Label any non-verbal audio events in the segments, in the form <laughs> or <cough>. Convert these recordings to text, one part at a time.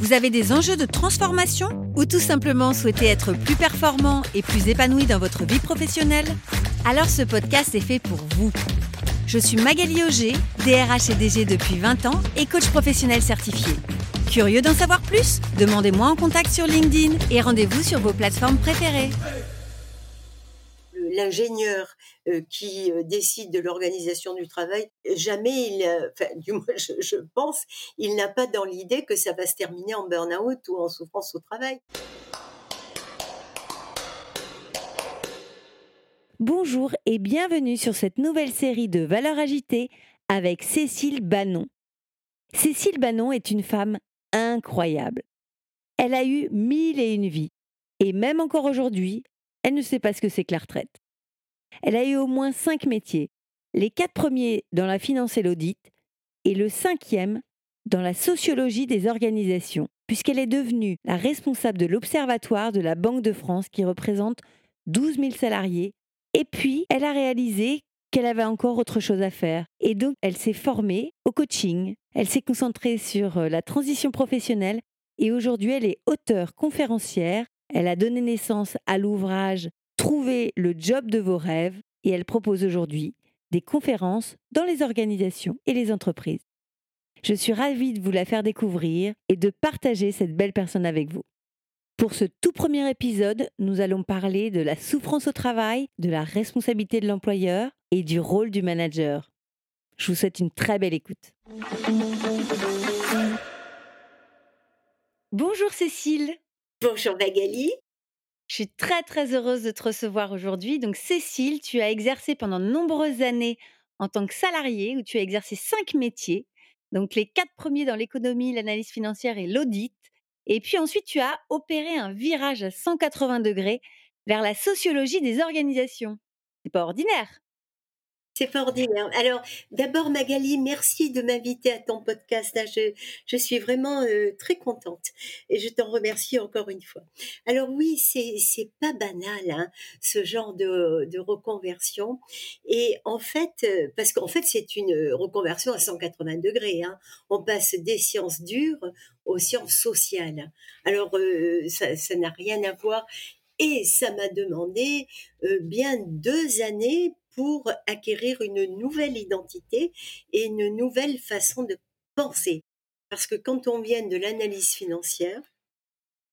vous avez des enjeux de transformation ou tout simplement souhaitez être plus performant et plus épanoui dans votre vie professionnelle? Alors ce podcast est fait pour vous. Je suis Magali Auger, DRH et DG depuis 20 ans et coach professionnel certifié. Curieux d'en savoir plus? Demandez-moi en contact sur LinkedIn et rendez-vous sur vos plateformes préférées l'ingénieur euh, qui euh, décide de l'organisation du travail, jamais il, enfin, du moins je, pense, il n'a pas dans l'idée que ça va se terminer en burn-out ou en souffrance au travail. Bonjour et bienvenue sur cette nouvelle série de Valeurs agitées avec Cécile Bannon. Cécile Bannon est une femme incroyable. Elle a eu mille et une vies et même encore aujourd'hui, elle ne sait pas ce que c'est que la retraite. Elle a eu au moins cinq métiers, les quatre premiers dans la finance et l'audit, et le cinquième dans la sociologie des organisations, puisqu'elle est devenue la responsable de l'Observatoire de la Banque de France qui représente 12 000 salariés. Et puis, elle a réalisé qu'elle avait encore autre chose à faire. Et donc, elle s'est formée au coaching, elle s'est concentrée sur euh, la transition professionnelle, et aujourd'hui, elle est auteure conférencière. Elle a donné naissance à l'ouvrage Trouver le job de vos rêves et elle propose aujourd'hui des conférences dans les organisations et les entreprises. Je suis ravie de vous la faire découvrir et de partager cette belle personne avec vous. Pour ce tout premier épisode, nous allons parler de la souffrance au travail, de la responsabilité de l'employeur et du rôle du manager. Je vous souhaite une très belle écoute. Bonjour Cécile. Bonjour Magali. Je suis très très heureuse de te recevoir aujourd'hui. Donc Cécile, tu as exercé pendant de nombreuses années en tant que salariée, où tu as exercé cinq métiers. Donc les quatre premiers dans l'économie, l'analyse financière et l'audit. Et puis ensuite, tu as opéré un virage à 180 degrés vers la sociologie des organisations. C'est pas ordinaire. C'est ordinaire. Alors, d'abord, Magali, merci de m'inviter à ton podcast. je, je, suis vraiment euh, très contente et je t'en remercie encore une fois. Alors oui, c'est pas banal hein, ce genre de, de reconversion. Et en fait, euh, parce qu'en fait, c'est une reconversion à 180 degrés. Hein. On passe des sciences dures aux sciences sociales. Alors, euh, ça n'a rien à voir et ça m'a demandé bien deux années pour acquérir une nouvelle identité et une nouvelle façon de penser. Parce que quand on vient de l'analyse financière,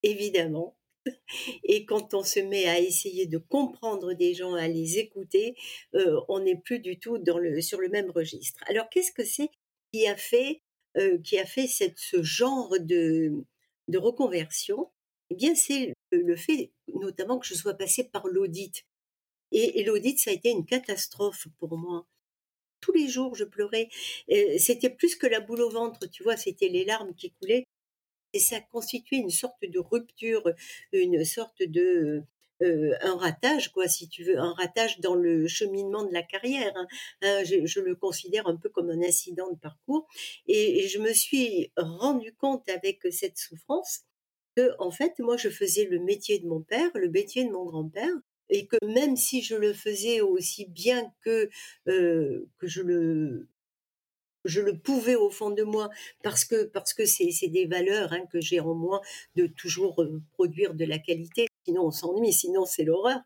évidemment, <laughs> et quand on se met à essayer de comprendre des gens, à les écouter, euh, on n'est plus du tout sur le même registre. Alors qu'est-ce que c'est qui a fait, euh, qui a fait ce genre de, de reconversion? Eh bien, c'est le fait notamment que je sois passée par l'audit. Et, l'audit, ça a été une catastrophe pour moi. Tous les jours, je pleurais. C'était plus que la boule au ventre, tu vois, c'était les larmes qui coulaient. Et ça constituait une sorte de rupture, une sorte de euh, un ratage, quoi, si tu veux, un ratage dans le cheminement de la carrière. Hein. Hein, je, le considère un peu comme un incident de parcours. Et, et je me suis rendu compte avec cette souffrance que, en fait, moi, je faisais le métier de mon père, le métier de mon grand-père, et que même si je le faisais aussi bien que que je le je le pouvais au fond de moi parce que parce que c'est des valeurs hein, que j'ai en moi de toujours produire de la qualité sinon on s'ennuie sinon c'est l'horreur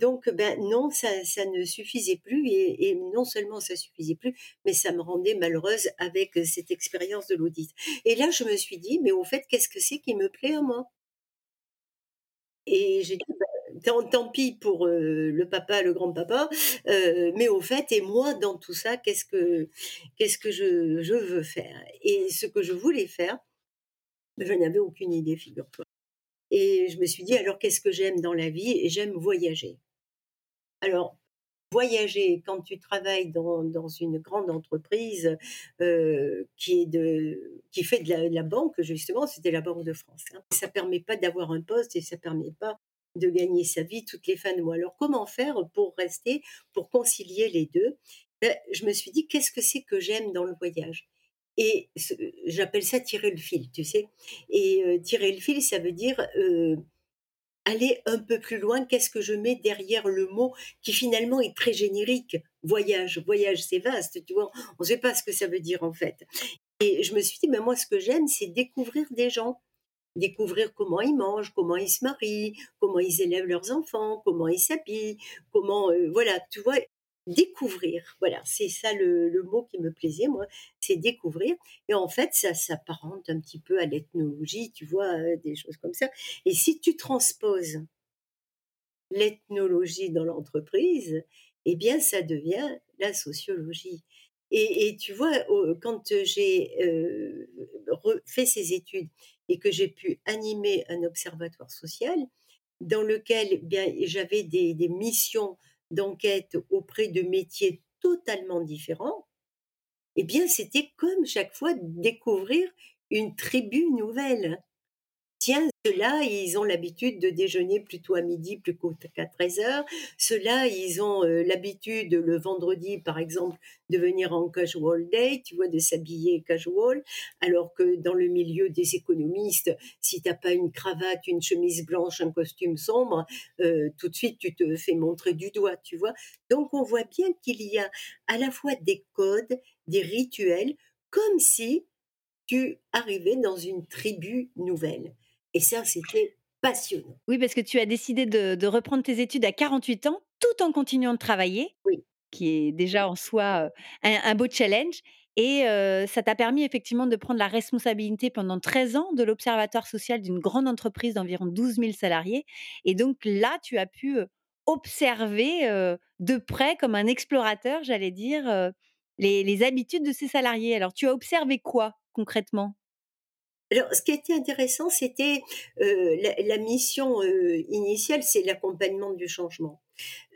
donc ben non ça ça ne suffisait plus et, non seulement ça suffisait plus mais ça me rendait malheureuse avec cette expérience de l'audit. Et là je me suis dit mais au fait qu'est-ce que c'est qui me plaît à moi? Et j'ai dit, ben, tant, pis pour euh, le papa, le grand-papa, euh, mais au fait, et moi, dans tout ça, qu'est-ce que, qu'est-ce que je, je, veux faire? Et ce que je voulais faire, je n'avais aucune idée, figure-toi. Et je me suis dit, alors qu'est-ce que j'aime dans la vie? Et j'aime voyager. Alors, voyager quand tu travailles dans, dans une grande entreprise euh, qui, est de, qui fait de la, banque, justement, c'était la Banque de France. Hein. Ça permet pas d'avoir un poste et ça permet pas de gagner sa vie toutes les fins de mois. Alors comment faire pour rester, pour concilier les 2 Ben, je me suis dit: «Qu'est-ce que c'est que j'aime dans le voyage?» et j'appelle ça tirer le fil, tu sais? Et heu, tirer le fil, ça veut dire, heu, aller un peu plus loin. Qu'est-ce que je mets derrière le mot qui finalement est très générique? Voyage, voyage, c'est vaste, tu vois? On ne sait pas ce que ça veut dire en fait. Et je me suis dit: «Ben, moi, ce que j'aime, c'est découvrir des gens». Découvrir comment ils mangent, comment ils se marient, comment ils élèvent leurs enfants, comment ils s'habillent, comment, heu, voilà, tu vois? Découvrir, voilà, c'est ça le le mot qui me plaisait moi, c'est découvrir et en fait ça s'apparente un petit peu à l'ethnologie, tu vois? Heu, des choses comme ça et si tu transposes l'ethnologie dans l'entreprise, eh bien ça devient la sociologie et tu vois, quand, j'ai, fait ces études et que j'ai pu animer un observatoire social dans lequel, j'avais des des missions d'enquête auprès de métiers totalement différents, eh bien, c'était comme chaque fois découvrir une tribu nouvelle. Tiens, ceux-là, ils ont l'habitude de déjeuner plutôt à midi plutôt qu'à 13:00. Ceux-là, ils ont, heu, l'habitude le vendredi, par exemple, de venir en casual day, tu vois? De s'habiller casual. Alors que dans le milieu des économistes, si tu as pas une cravate, une chemise blanche, un costume sombre, heu, tout de suite tu te fais montrer du doigt, tu vois? Donc on voit bien qu'il y a à la fois des codes, des rituels, comme si tu arrivais dans une tribu nouvelle. Et ça, c'était passionnant. Oui, parce que tu as décidé de de reprendre tes études à 48 ans, tout en continuant de travailler, Oui. qui est déjà en soi, un un beau challenge et ça t'a permis effectivement de prendre la responsabilité pendant 13 ans de l'observatoire social d'une grande entreprise d'environ 12 000 salariés et donc là, tu as pu, observer, de près comme un explorateur, j'allais dire, les habitudes de ces salariés. Alors tu as observé quoi concrètement? Alors, ce qui était intéressant, c'était, heu, la mission, heu, initiale, c'est l'accompagnement du changement.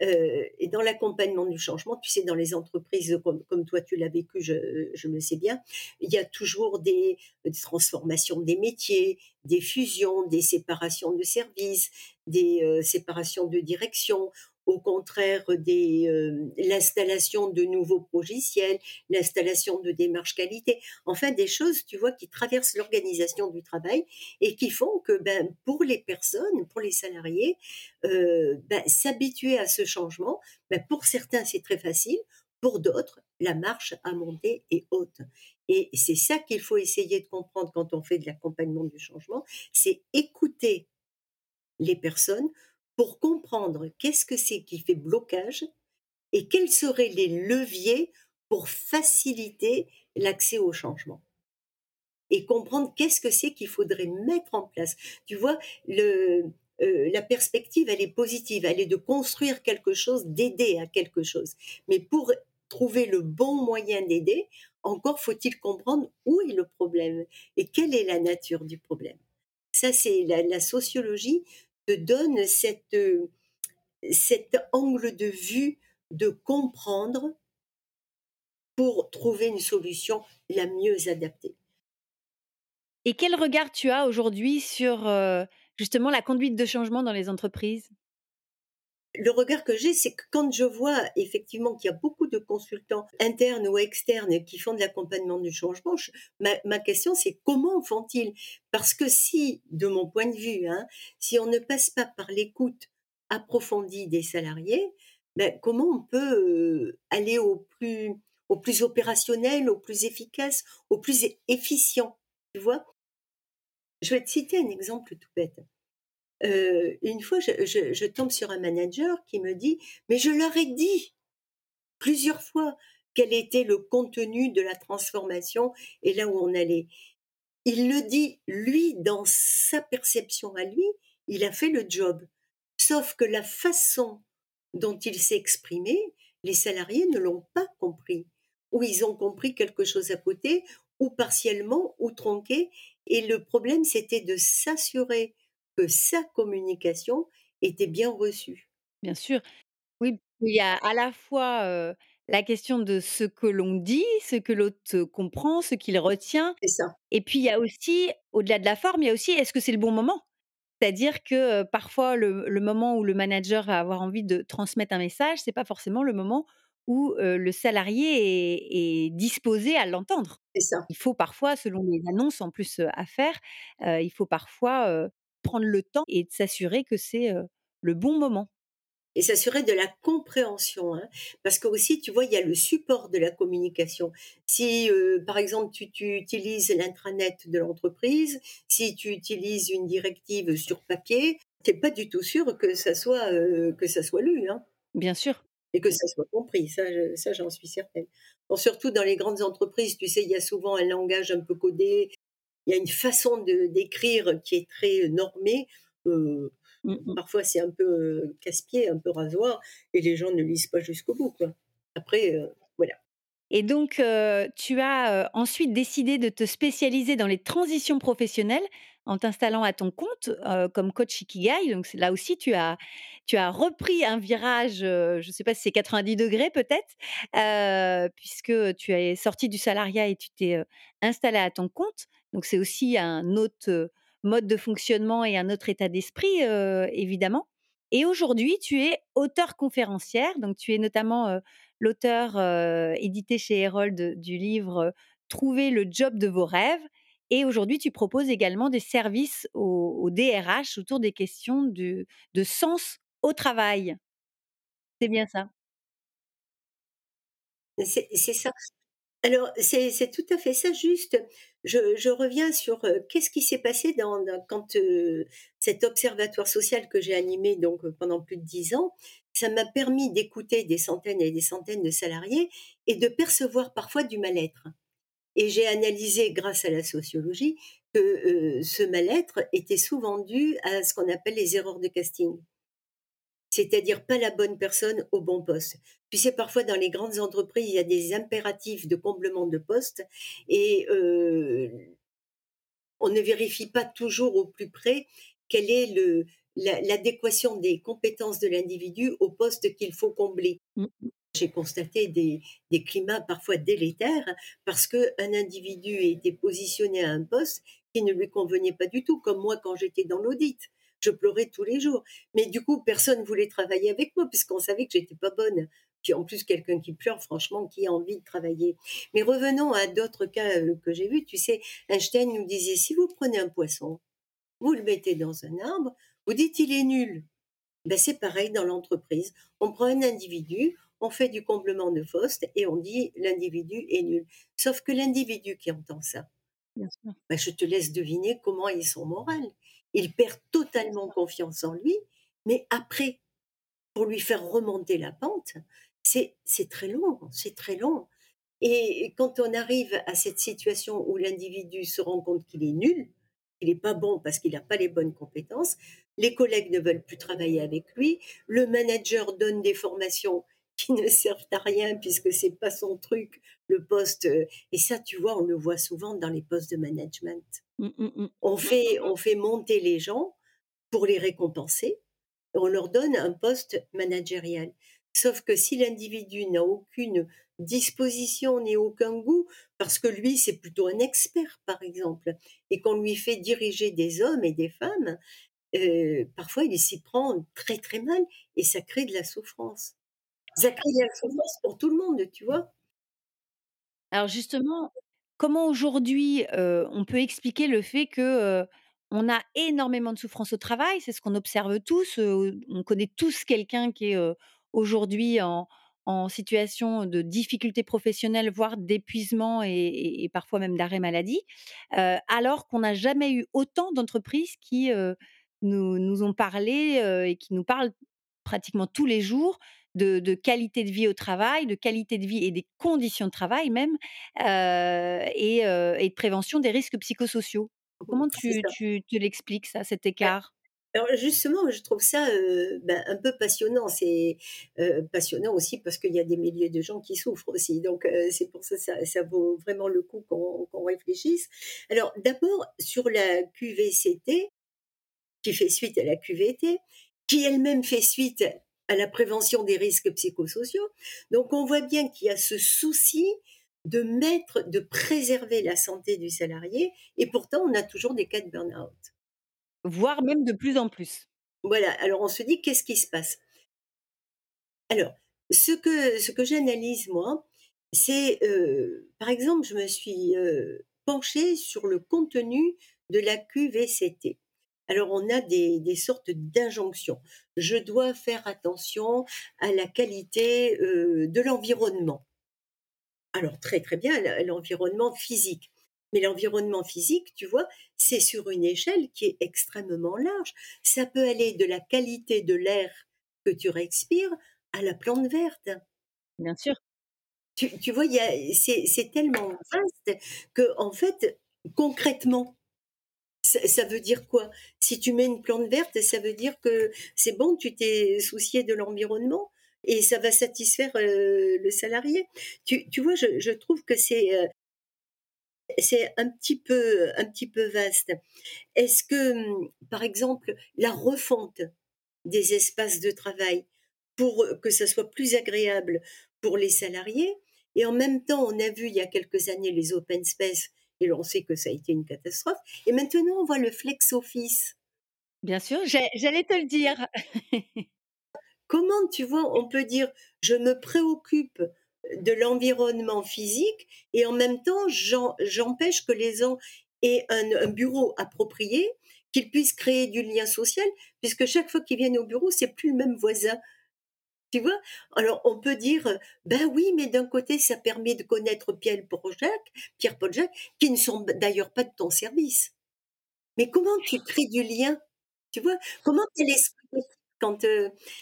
Heu et dans l'accompagnement du changement, tu sais, dans les entreprises comme toi tu l'as vécu, je je le sais bien, il y a toujours des transformations des métiers, des fusions, des séparations de services, des, séparations de direction. Au contraire, des, heu, l'installation de nouveaux logiciels, l'installation de démarches qualité. Enfin, des choses, tu vois, qui traversent l'organisation du travail et qui font que, ben, pour les personnes, pour les salariés, heu, bah, s'habituer à ce changement, bah, pour certains, c'est très facile, pour d'autres, la marche à monter est haute et c'est ça qu'il faut essayer de comprendre quand on fait de l'accompagnement du changement, c'est écouter les personnes pour comprendre qu'est-ce que c'est qui fait blocage et quels seraient les leviers pour faciliter l'accès au changement et comprendre qu'est-ce que c'est qu'il faudrait mettre en place. Tu vois, heu, la perspective, elle est positive, elle est de construire quelque chose, d'aider à quelque chose. Mais pour trouver le bon moyen d'aider, encore faut-il comprendre où est le problème et quelle est la nature du problème. Ça, c'est la sociologie te donne cette, heu, cet angle de vue de comprendre pour trouver une solution la mieux adaptée. Et quel regard tu as aujourd'hui sur, heu, justement la conduite de changement dans les entreprises? Le regard que j'ai, c'est que quand je vois effectivement qu'il y a beaucoup de consultants internes ou externes qui font de l'accompagnement du changement, ma question c'est comment font-ils? Parce que si, de mon point de vue, hein, si on ne passe pas par l'écoute approfondie des salariés, ben, comment on peut, heu, aller au plus au plus opérationnel, au plus efficace, au plus efficient, tu vois? Je vais te citer un exemple tout bête. Une fois, je je tombe sur un manager qui me dit: «Mais je leur ai dit plusieurs fois quel était le contenu de la transformation et là où on allait». Il le dit, lui, dans sa perception à lui, il a fait le job. Sauf que la façon dont il s'est exprimé, les salariés ne l'ont pas compris. Ou ils ont compris quelque chose à côté, ou partiellement, ou tronqué. Et le problème, c'était de s'assurer que sa communication était bien reçue. Bien sûr. Oui, il y a à la fois, la question de ce que l'on dit, ce que l'autre comprend, ce qu'il retient C'est ça. et puis il y a aussi, au-delà de la forme, il y a aussi est-ce que c'est le bon moment? C'est-à-dire que, parfois le moment où le manager va avoir envie de transmettre un message, c'est pas forcément le moment où, le salarié est est disposé à l'entendre. C'est ça. Il faut parfois, selon les annonces en plus, à faire, il faut parfois, prendre le temps et de s'assurer que c'est, le bon moment et s'assurer de la compréhension. Hein. Parce que aussi, tu vois, il y a le support de la communication. Si, euh, par exemple, tu, tu utilises l'intranet de l'entreprise, si tu utilises une directive sur papier, tu n'es pas du tout sûr que ça soit, euh, que ça soit lu. Hein. Bien sûr. Et que ça soit compris, ça, ça j'en suis certaine. surtout dans les grandes entreprises, tu sais, il y a souvent un langage un peu codé, il y a une façon de d'écrire qui est très normée. Euh, Mmh, mmh. Parfois, c'est un peu casse-pied, un peu rasoir, et les gens ne lisent pas jusqu'au bout. Quoi. Après, voilà. Et donc, tu as ensuite décidé de te spécialiser dans les transitions professionnelles en t'installant à ton compte comme coach Ikigai. Donc là aussi, tu as, tu as repris un virage, je ne sais pas si c'est 90 degrés peut-être, puisque tu es sorti du salariat et tu t'es installé à ton compte. Donc c'est aussi un autre mode de fonctionnement et un autre état d'esprit, évidemment. Et aujourd'hui, tu es auteur conférencière, donc tu es notamment l'auteur édité chez Herold du livre Trouver le job de vos rêves. Et aujourd'hui, tu proposes également des services au, DRH autour des questions de sens au travail. C'est bien ça. C'est ça. Alors, c'est tout à fait ça, juste. Je, reviens sur qu'est-ce qui s'est passé dans, quand cet observatoire social que j'ai animé donc pendant plus de dix ans, ça m'a permis d'écouter des centaines et des centaines de salariés et de percevoir parfois du mal-être. Et j'ai analysé, grâce à la sociologie, que ce mal-être était souvent dû à ce qu'on appelle les erreurs de casting c'est-à-dire pas la bonne personne au bon poste. Tu sais, parfois dans les grandes entreprises, il y a des impératifs de comblement de poste et euh, on ne vérifie pas toujours au plus près quelle est le, l'adéquation des compétences de l'individu au poste qu'il faut combler. Mmh. J'ai constaté des, des, climats parfois délétères parce qu'un individu était positionné à un poste qui ne lui convenait pas du tout, comme moi quand j'étais dans l'audit je pleurais tous les jours. Mais du coup, personne voulait travailler avec moi puisqu'on savait que j'étais pas bonne. Puis en plus, quelqu'un qui pleure, franchement, qui a envie de travailler. Mais revenons à d'autres cas euh, que j'ai vus. Tu sais, Einstein nous disait, si vous prenez un poisson, vous le mettez dans un arbre, vous dites il est nul. Ben, c'est pareil dans l'entreprise. On prend un individu, on fait du comblement de poste et on dit l'individu est nul. Sauf que l'individu qui entend ça, ben, je te laisse deviner comment ils sont moral. Il perd totalement confiance en lui, mais après, pour lui faire remonter la pente, c'est très long, c'est très long. Et quand on arrive à cette situation où l'individu se rend compte qu'il est nul, qu'il n'est pas bon parce qu'il n'a pas les bonnes compétences, les collègues ne veulent plus travailler avec lui, le manager donne des formations <laughs> qui ne servent à rien puisque c'est pas son truc, le poste. Et ça, tu vois, on le voit souvent dans les postes de management. Mmh, mmh, mmh. On, fait, on fait monter les gens pour les récompenser. On leur donne un poste managérial. Sauf que si l'individu n'a aucune disposition ni aucun goût, parce que lui, c'est plutôt un expert, par exemple, et qu'on lui fait diriger des hommes et des femmes, parfois il s'y prend très très mal et ça crée de la souffrance. Ça crée de la souffrance pour tout le monde, tu vois. Alors justement, Comment aujourd'hui, on peut expliquer le fait que, a énormément de souffrance au travail? C'est ce qu'on observe tous, on connaît tous quelqu'un qui est, aujourd'hui en en situation de difficulté professionnelle, voire d'épuisement et parfois même d'arrêt maladie, alors qu'on n'a jamais eu autant d'entreprises qui, nous nous ont parlé, et qui nous parlent pratiquement tous les jours de, qualité de vie au travail, de qualité de vie et des conditions de travail même, et, de prévention des risques psychosociaux. Comment tu, tu, l'expliques, ça, cet écart? alors justement, je trouve ça ben, un peu passionnant. C'est passionnant aussi parce qu'il y a des milliers de gens qui souffrent aussi. Donc c'est pour ça que ça, vaut vraiment le coup qu'on réfléchisse. Alors d'abord sur la QVCT, qui fait suite à la QVT, qui elle-même fait suite à la prévention des risques psychosociaux. Donc on voit bien qu'il y a ce souci de mettre, de préserver la santé du salarié, et pourtant on a toujours des cas de burn-out. voire même de plus en plus. Voilà, alors on se dit: «Qu'est-ce qui se passe?» Alors, ce que ce que j'analyse moi, c'est, heu, par exemple, je me suis, heu, penchée sur le contenu de la QVCT. Alors on a des des sortes d'injonctions. Je dois faire attention à la qualité, heu, de l'environnement. Alors très, très bien, l'environnement physique. Mais l'environnement physique, tu vois, c'est sur une échelle qui est extrêmement large. Ça peut aller de la qualité de l'air que tu respires à la plante verte. Bien sûr. Tu tu vois, c'est c'est tellement vaste qu'en fait, concrètement, ça veut dire quoi? Si tu mets une plante verte, ça veut dire que c'est bon, tu t'es soucié de l'environnement et ça va satisfaire, heu, le salarié? Tu tu vois, je je trouve que c'est, heu c'est un petit peu un petit peu vaste. Est-ce que, mmh, par exemple, la refonte des espaces de travail pour, que ça soit plus agréable pour les salariés et en même temps, on a vu il y a quelques années les open space et on sait que ça a été une catastrophe et maintenant on voit le flex office. Bien sûr, j'allais te le dire. <laughs> Comment, tu vois, on peut dire: «Je me préoccupe de l'environnement physique et en même temps j'empêche que les gens aient un un bureau approprié, qu'ils puissent créer du lien social», puisque chaque fois qu'ils viennent au bureau, c'est plus le même voisin. Tu vois? Alors on peut dire, heu: «Ben oui, mais d'un côté ça permet de connaître Pierre Paul Pierre-Paul Jacques, qui ne sont d'ailleurs pas de ton service». Mais comment tu crées du lien? Tu vois? Comment tu es l'esprit? Quand,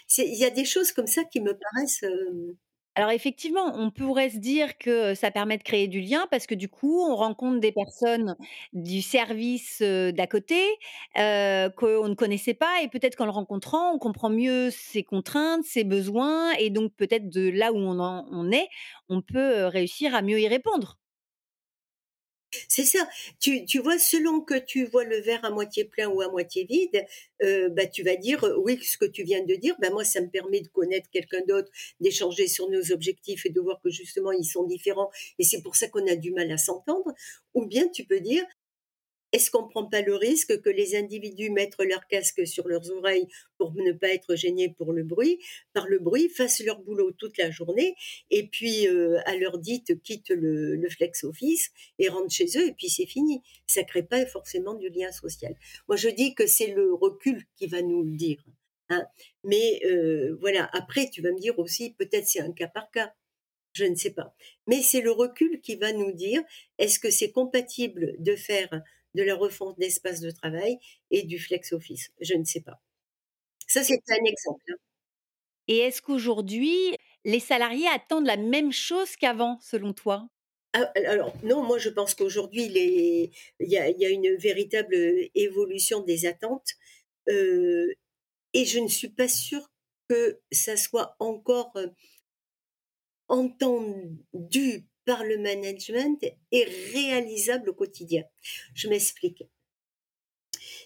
c'est il y a des choses comme ça qui me paraissent, hem Alors effectivement, on pourrait se dire que ça permet de créer du lien parce que du coup, on rencontre des personnes du service, d'à côté, heu, qu'on ne connaissait pas et peut-être qu'en le rencontrant, on comprend mieux ses contraintes, ses besoins et donc peut-être de là où on en on est, on peut, réussir à mieux y répondre. C'est ça. Tu tu vois, selon que tu vois le verre à moitié plein ou à moitié vide, heu, bah, tu vas dire, heu: «Oui, ce que tu viens de dire, bah, moi, ça me permet de connaître quelqu'un d'autre, d'échanger sur nos objectifs et de voir que justement ils sont différents et c'est pour ça qu'on a du mal à s'entendre». Ou bien tu peux dire: est-ce qu'on ne prend pas le risque que les individus mettent leur casque sur leurs oreilles pour ne pas être gênés le bruit, par le bruit, fassent leur boulot toute la journée et puis euh, à l'heure dite quittent le, le flex office et rentrent chez eux et puis c'est fini. Ça crée pas forcément du lien social. Moi je dis que c'est le recul qui va nous le dire. Hein. Mais euh, voilà, après tu vas me dire aussi peut-être c'est un cas par cas. Je ne sais pas. Mais c'est le recul qui va nous dire est-ce que c'est compatible de faire de la refonte d'espace de travail et du flex office. Je ne sais pas. Ça, c'est un exemple. Hein. Et est-ce qu'aujourd'hui, les salariés attendent la même chose qu'avant, selon toi? Ah, alors non, moi je pense qu'aujourd'hui il, y a, il y a une véritable évolution des attentes euh, et je ne suis pas sûre que ça soit encore euh, entendu par le management est réalisable au quotidien. Je m'explique.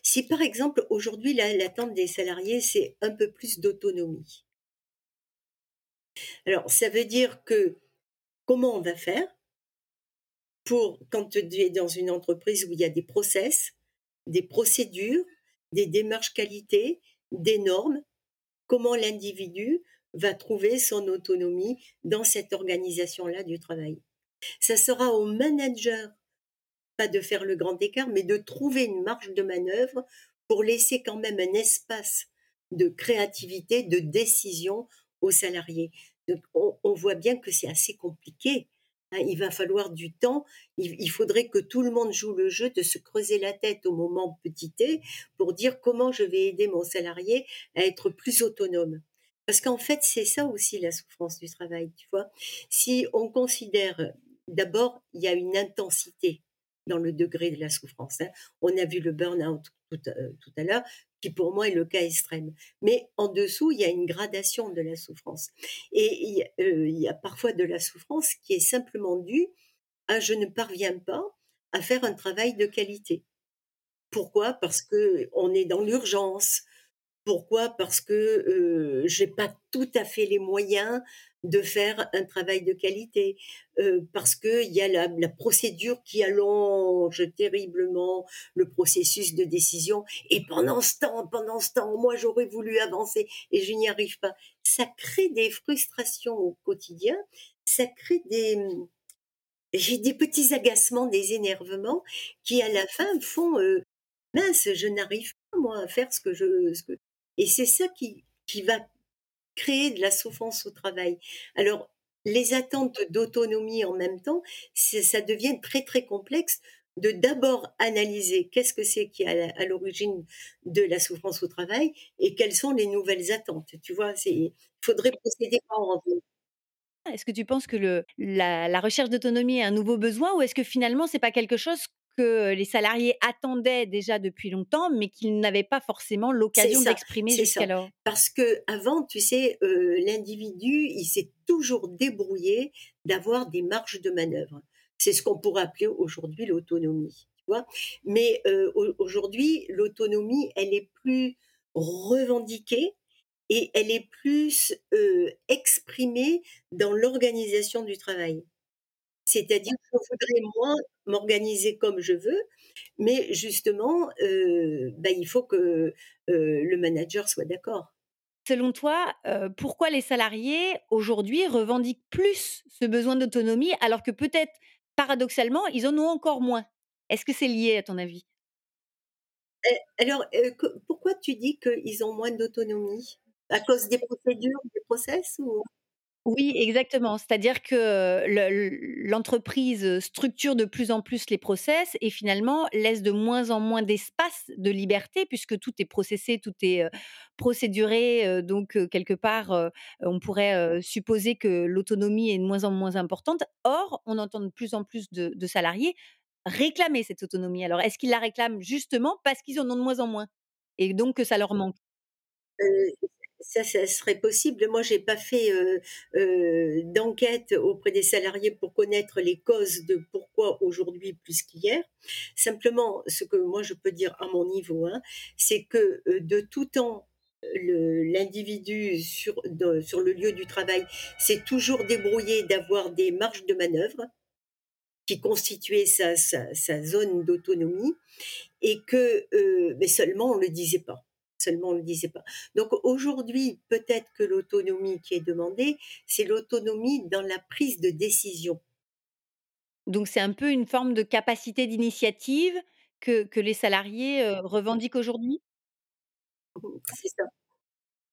Si par exemple aujourd'hui l'attente des salariés c'est un peu plus d'autonomie. Alors ça veut dire que comment on va faire pour quand tu es dans une entreprise où il y a des process, des procédures, des démarches qualité, des normes, comment l'individu va trouver son autonomie dans cette organisation-là du travail? Ça sera au manager, pas de faire le grand écart, mais de trouver une marge de manœuvre pour laisser quand même un espace de créativité, de décision aux salariés. Donc, on, voit bien que c'est assez compliqué. Hein. il va falloir du temps. Il, faudrait que tout le monde joue le jeu de se creuser la tête au moment petit t pour dire comment je vais aider mon salarié à être plus autonome. Parce qu'en fait, c'est ça aussi la souffrance du travail, tu vois. Si on considère D'abord, il y a une intensité dans le degré de la souffrance. Hein. On a vu le burn-out tout, euh, à l'heure, qui pour moi est le cas extrême. Mais en dessous, il y a une gradation de la souffrance. Et euh, il y, a parfois de la souffrance qui est simplement due à je ne parviens pas à faire un travail de qualité. Pourquoi? Parce que on est dans l'urgence, Pourquoi? Parce que je n'ai pas tout à fait les moyens de faire un travail de qualité, parce qu'il y a la, procédure qui allonge terriblement le processus de décision. Et pendant ce temps, pendant ce temps, moi j'aurais voulu avancer et je n'y arrive pas. Ça crée des frustrations au quotidien, ça crée des, j'ai des petits agacements, des énervements qui à la fin font mince, je n'arrive pas moi à faire ce que je ce et c'est ça qui qui va créer de la souffrance au travail. Alors les attentes d'autonomie en même temps, ça devient très très complexe de d'abord analyser qu'est-ce que c'est qui est à l'origine de la souffrance au travail et quelles sont les nouvelles attentes. Tu vois, il faudrait procéder par ordre. Est-ce que tu penses que le, la, recherche d'autonomie est un nouveau besoin ou est-ce que finalement c'est pas quelque chose que les salariés attendaient déjà depuis longtemps, mais qu'ils n'avaient pas forcément l'occasion d'exprimer jusqu'alors. Parce que avant, tu sais, euh, l'individu, il s'est toujours débrouillé d'avoir des marges de manœuvre. C'est ce qu'on pourrait appeler aujourd'hui l'autonomie. Mais euh, aujourd'hui, l'autonomie, elle est plus revendiquée et elle est plus euh, exprimée dans l'organisation du travail. C'est-à-dire que je voudrais moins m'organiser comme je veux, mais justement, euh, bah, il faut que euh, le manager soit d'accord. Selon toi, euh, pourquoi les salariés aujourd'hui revendiquent plus ce besoin d'autonomie alors que peut-être paradoxalement, ils en ont encore moins? Est-ce que c'est lié à ton avis? Eh, Alors, pourquoi tu dis qu'ils ont moins d'autonomie? À cause des procédures, des process ou... Oui, exactement. C'est-à-dire que l'entreprise structure de plus en plus les process et finalement laisse de moins en moins d'espace de liberté puisque tout est processé, tout est procéduré. donc, quelque part, on pourrait supposer que l'autonomie est de moins en moins importante. Or, on entend de plus en plus de, salariés réclamer cette autonomie. Alors, est-ce qu'ils la réclament justement parce qu'ils en ont de moins en moins et donc que ça leur manque? Ça, ça serait possible. Moi, j'ai pas fait euh, euh, d'enquête auprès des salariés pour connaître les causes de pourquoi aujourd'hui plus qu'hier. Simplement, ce que moi je peux dire à mon niveau, hein, c'est que euh, de tout temps, l'individu sur, sur le lieu du travail s'est toujours débrouillé d'avoir des marges de manœuvre qui constituaient sa, sa, sa zone d'autonomie et que mais seulement on ne le disait pas seulement on ne le disait pas. Donc aujourd'hui, peut-être que l'autonomie qui est demandée, c'est l'autonomie dans la prise de décision. Donc c'est un peu une forme de capacité d'initiative que, que les salariés euh, revendiquent aujourd'hui? C'est ça.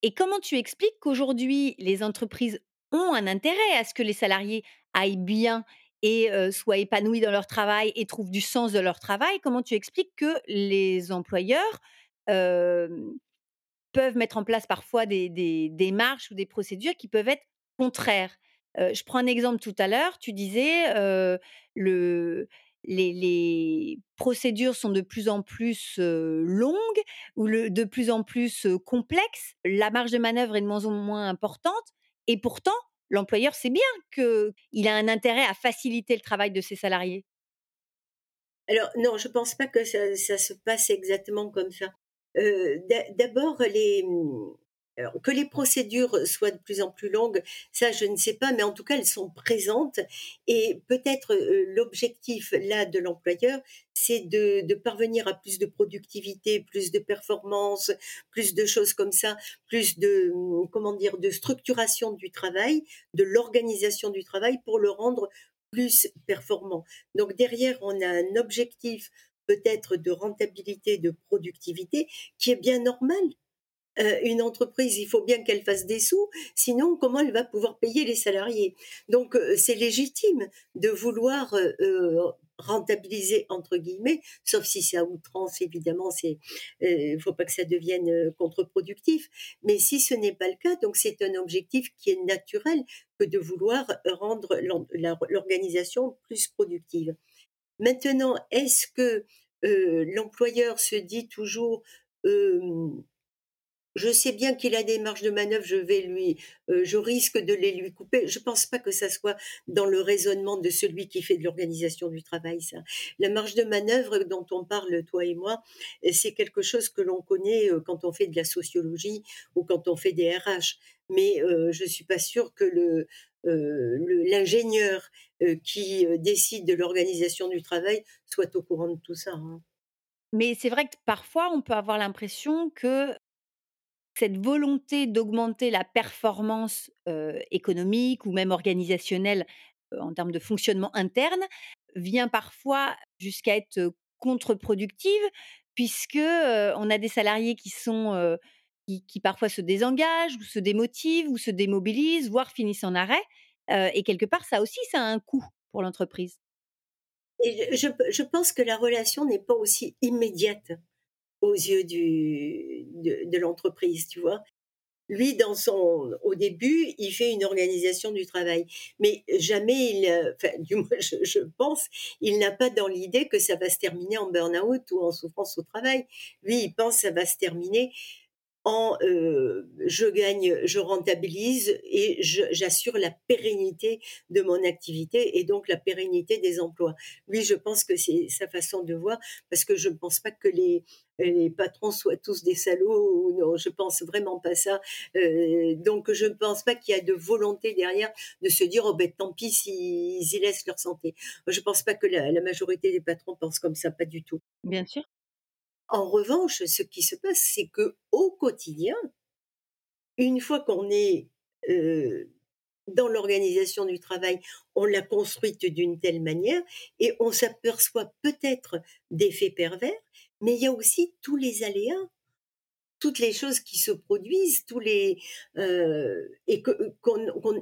Et comment tu expliques qu'aujourd'hui, les entreprises ont un intérêt à ce que les salariés aillent bien et euh, soient épanouis dans leur travail et trouvent du sens de leur travail? Comment tu expliques que les employeurs peuvent mettre en place parfois des, des, démarches ou des procédures qui peuvent être contraires. je prends un exemple tout à l'heure, tu disais le, les, procédures sont de plus en plus longues ou de plus en plus complexes, la marge de manœuvre est de moins en moins importante et pourtant l'employeur sait bien qu'il a un intérêt à faciliter le travail de ses salariés. Alors non, je pense pas que ça, se passe exactement comme ça. Euh, d'abord, que les procédures soient de plus en plus longues, ça je ne sais pas, mais en tout cas elles sont présentes et peut-être euh, l'objectif là de l'employeur, c'est de, parvenir à plus de productivité, plus de performance, plus de choses comme ça, plus de comment dire de structuration du travail, de l'organisation du travail pour le rendre plus performant. Donc derrière on a un objectif peut-être de rentabilité, de productivité, qui est bien normal. Euh, une entreprise, il faut bien qu'elle fasse des sous, sinon comment elle va pouvoir payer les salariés? Donc euh, c'est légitime de vouloir euh, rentabiliser entre guillemets, sauf si c'est à outrance évidemment, c'est il faut pas que ça devienne contre-productif. Mais si ce n'est pas le cas, donc c'est un objectif qui est naturel que de vouloir rendre l'organisation plus productive. Maintenant, est-ce que l'employeur se dit toujours je sais bien qu'il a des marges de manœuvre, je vais lui, je risque de les lui couper. Je pense pas que ça soit dans le raisonnement de celui qui fait de l'organisation du travail, ça. La marge de manœuvre dont on parle, toi et moi, c'est quelque chose que l'on connaît quand on fait de la sociologie ou quand on fait des RH. Mais je suis pas sûre que le, l'ingénieur qui décide de l'organisation du travail soit au courant de tout ça. Hein. Mais c'est vrai que parfois, on peut avoir l'impression que cette volonté d'augmenter la performance économique ou même organisationnelle en termes de fonctionnement interne vient parfois jusqu'à être contre-productive puisque on a des salariés qui sont qui, parfois se désengagent ou se démotivent ou se démobilisent, voire finissent en arrêt. et quelque part, ça aussi, ça a un coût pour l'entreprise. Et je, je, pense que la relation n'est pas aussi immédiate aux yeux du, de, l'entreprise, tu vois. Lui, dans son, au début, il fait une organisation du travail, mais jamais il, enfin, <laughs> du moins, je, je pense, il n'a pas dans l'idée que ça va se terminer en burn-out ou en souffrance au travail. Lui, il pense que ça va se terminer euh, je gagne, je rentabilise et j'assure la pérennité de mon activité et donc la pérennité des emplois. Lui, je pense que c'est sa façon de voir parce que je ne pense pas que les, les patrons soient tous des salauds. Non, je pense vraiment pas ça. Euh, donc, je ne pense pas qu'il y a de volonté derrière de se dire oh ben tant pis s'ils y laissent leur santé. Je ne pense pas que la, la majorité des patrons pensent comme ça, pas du tout. Bien sûr. En revanche, ce qui se passe, c'est que au quotidien, une fois qu'on est dans l'organisation du travail, on l'a construite d'une telle manière et on s'aperçoit peut-être d'effets pervers, mais il y a aussi tous les aléas toutes les choses qui se produisent, tous les euh, et que,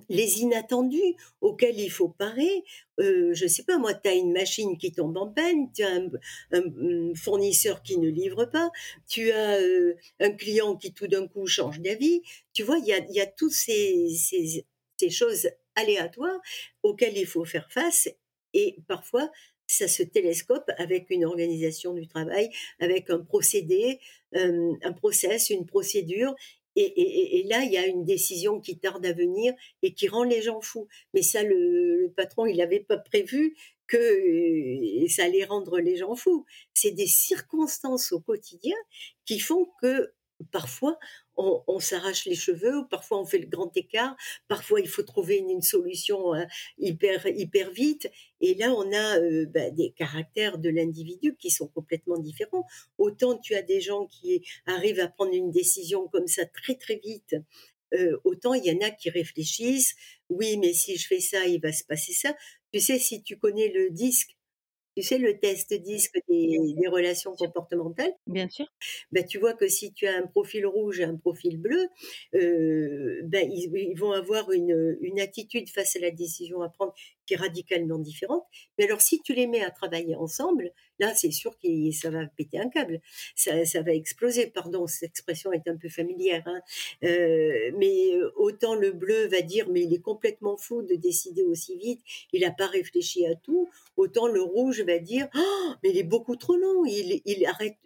les inattendus auxquels il faut parer. Euh, je sais pas, moi, tu as une machine qui tombe en panne, tu as un, fournisseur qui ne livre pas, tu as euh, un client qui tout d'un coup change d'avis. Tu vois, il y a, toutes ces, ces choses aléatoires auxquelles il faut faire face et parfois ça se télescope avec une organisation du travail, avec un procédé, un process, une procédure. Et, là, il y a une décision qui tarde à venir et qui rend les gens fous. Mais ça, le, patron, il n'avait pas prévu que ça allait rendre les gens fous. C'est des circonstances au quotidien qui font que parfois on, s'arrache les cheveux, parfois on fait le grand écart, parfois il faut trouver une, solution euh, hyper hyper vite. Et là, on a euh, bah, des caractères de l'individu qui sont complètement différents. Autant tu as des gens qui arrivent à prendre une décision comme ça très très vite. Euh, autant il y en a qui réfléchissent, oui, mais si je fais ça, il va se passer ça. Tu sais, si tu connais le disque tu sais, le test disque des, des relations comportementales. Bien sûr. Ben, tu vois que si tu as un profil rouge et un profil bleu, euh, ben, ils, ils, vont avoir une, une attitude face à la décision à prendre qui est radicalement différente. Mais alors, si tu les mets à travailler ensemble, là, c'est sûr que ça va péter un câble. Ça, ça, va exploser. Pardon, cette expression est un peu familière. Hein. Euh, mais autant le bleu va dire, mais il est complètement fou de décider aussi vite. Il n'a pas réfléchi à tout. Autant le rouge va dire, oh, mais il est beaucoup trop long. Il, il arrête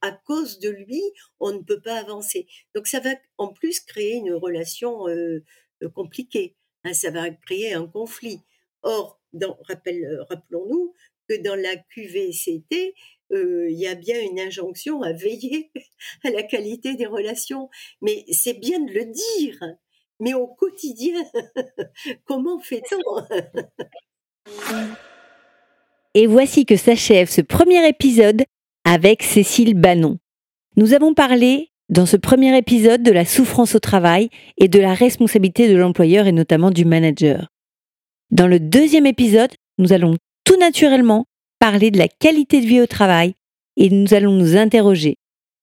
à cause de lui, on ne peut pas avancer. Donc ça va en plus créer une relation euh, compliquée. Hein, ça va créer un conflit. Or, rappel, rappelons-nous que dans la QVCT, euh, il y a bien une injonction à veiller <laughs> à la qualité des relations. Mais c'est bien de le dire. Mais au quotidien, <laughs> comment fait-on? Et voici que s'achève ce premier épisode avec Cécile Bannon. Nous avons parlé dans ce premier épisode de la souffrance au travail et de la responsabilité de l'employeur et notamment du manager. Dans le deuxième épisode, nous allons tout naturellement parler de la qualité de vie au travail et nous allons nous interroger,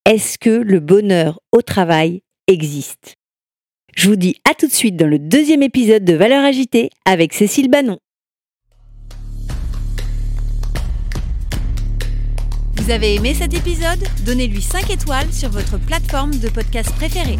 est-ce que le bonheur au travail existe? Je vous dis à tout de suite dans le deuxième épisode de Valeurs agitées avec Cécile Bannon. Vous avez aimé cet épisode? Donnez-lui 5 étoiles sur votre plateforme de podcast préférée.